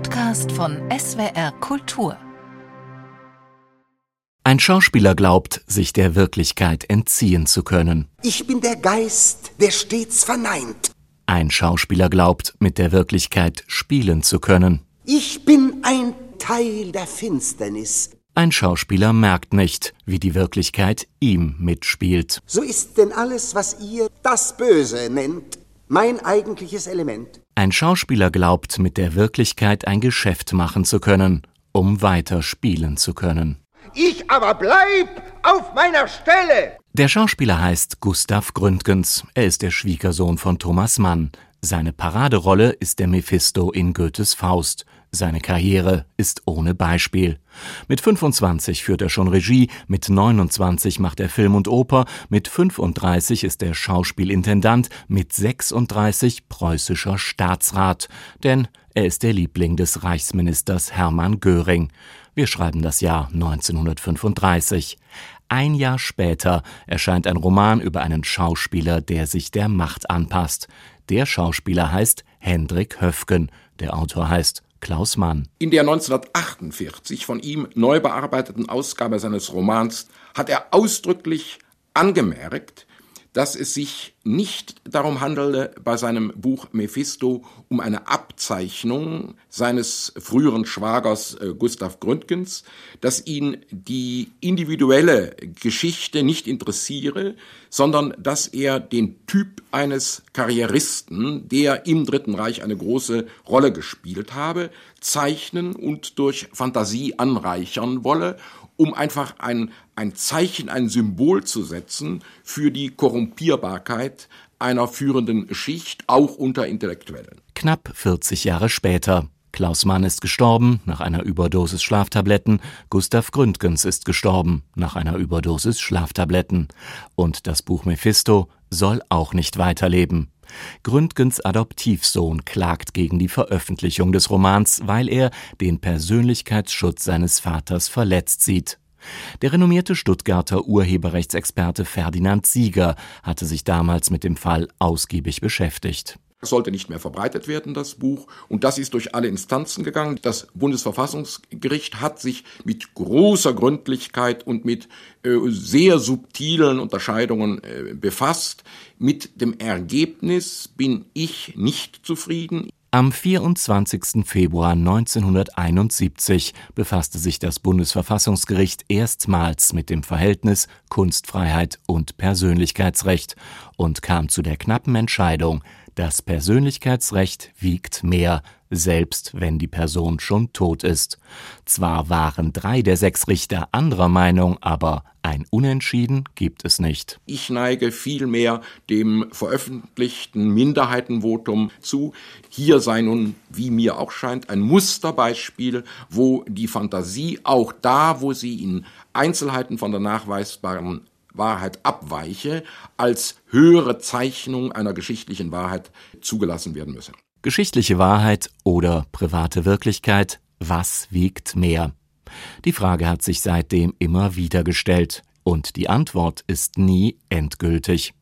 Podcast von SWR Kultur. Ein Schauspieler glaubt, sich der Wirklichkeit entziehen zu können. Ich bin der Geist, der stets verneint. Ein Schauspieler glaubt, mit der Wirklichkeit spielen zu können. Ich bin ein Teil der Finsternis. Ein Schauspieler merkt nicht, wie die Wirklichkeit ihm mitspielt. So ist denn alles, was ihr das Böse nennt, mein eigentliches Element. Ein Schauspieler glaubt, mit der Wirklichkeit ein Geschäft machen zu können, um weiter spielen zu können. Ich aber bleib auf meiner Stelle. Der Schauspieler heißt Gustav Gründgens. Er ist der Schwiegersohn von Thomas Mann. Seine Paraderolle ist der Mephisto in Goethes Faust. Seine Karriere ist ohne Beispiel. Mit 25 führt er schon Regie, mit 29 macht er Film und Oper, mit 35 ist er Schauspielintendant, mit 36 preußischer Staatsrat. Denn er ist der Liebling des Reichsministers Hermann Göring. Wir schreiben das Jahr 1935. Ein Jahr später erscheint ein Roman über einen Schauspieler, der sich der Macht anpasst. Der Schauspieler heißt Hendrik Höfgen, der Autor heißt Klaus Mann. In der 1948 von ihm neu bearbeiteten Ausgabe seines Romans hat er ausdrücklich angemerkt, dass es sich nicht darum handele bei seinem Buch Mephisto um eine Abzeichnung seines früheren Schwagers äh, Gustav Gründgens, dass ihn die individuelle Geschichte nicht interessiere, sondern dass er den Typ eines Karrieristen, der im Dritten Reich eine große Rolle gespielt habe, zeichnen und durch Fantasie anreichern wolle um einfach ein, ein Zeichen, ein Symbol zu setzen für die Korrumpierbarkeit einer führenden Schicht, auch unter Intellektuellen. Knapp 40 Jahre später. Klaus Mann ist gestorben nach einer Überdosis Schlaftabletten, Gustav Gründgens ist gestorben nach einer Überdosis Schlaftabletten. Und das Buch Mephisto soll auch nicht weiterleben. Gründgens Adoptivsohn klagt gegen die Veröffentlichung des Romans, weil er den Persönlichkeitsschutz seines Vaters verletzt sieht. Der renommierte Stuttgarter Urheberrechtsexperte Ferdinand Sieger hatte sich damals mit dem Fall ausgiebig beschäftigt. Es sollte nicht mehr verbreitet werden, das Buch. Und das ist durch alle Instanzen gegangen. Das Bundesverfassungsgericht hat sich mit großer Gründlichkeit und mit äh, sehr subtilen Unterscheidungen äh, befasst. Mit dem Ergebnis bin ich nicht zufrieden. Am 24. Februar 1971 befasste sich das Bundesverfassungsgericht erstmals mit dem Verhältnis Kunstfreiheit und Persönlichkeitsrecht und kam zu der knappen Entscheidung, das Persönlichkeitsrecht wiegt mehr, selbst wenn die Person schon tot ist. Zwar waren drei der sechs Richter anderer Meinung, aber ein Unentschieden gibt es nicht. Ich neige vielmehr dem veröffentlichten Minderheitenvotum zu. Hier sei nun, wie mir auch scheint, ein Musterbeispiel, wo die Fantasie auch da, wo sie in Einzelheiten von der nachweisbaren Wahrheit abweiche, als höhere Zeichnung einer geschichtlichen Wahrheit zugelassen werden müsse. Geschichtliche Wahrheit oder private Wirklichkeit, was wiegt mehr? Die Frage hat sich seitdem immer wieder gestellt. Und die Antwort ist nie endgültig.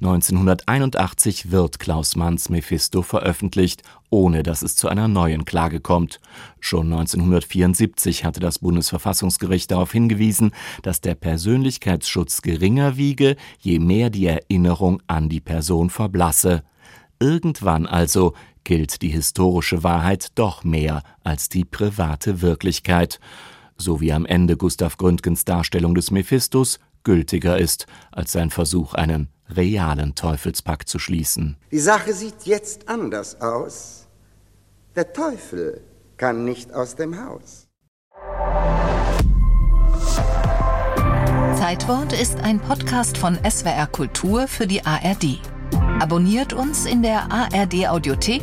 1981 wird Klaus Manns Mephisto veröffentlicht, ohne dass es zu einer neuen Klage kommt. Schon 1974 hatte das Bundesverfassungsgericht darauf hingewiesen, dass der Persönlichkeitsschutz geringer wiege, je mehr die Erinnerung an die Person verblasse. Irgendwann also gilt die historische Wahrheit doch mehr als die private Wirklichkeit so wie am Ende Gustav Gründgens Darstellung des Mephistos gültiger ist als sein Versuch, einen realen Teufelspakt zu schließen. Die Sache sieht jetzt anders aus. Der Teufel kann nicht aus dem Haus. Zeitwort ist ein Podcast von SWR Kultur für die ARD. Abonniert uns in der ARD Audiothek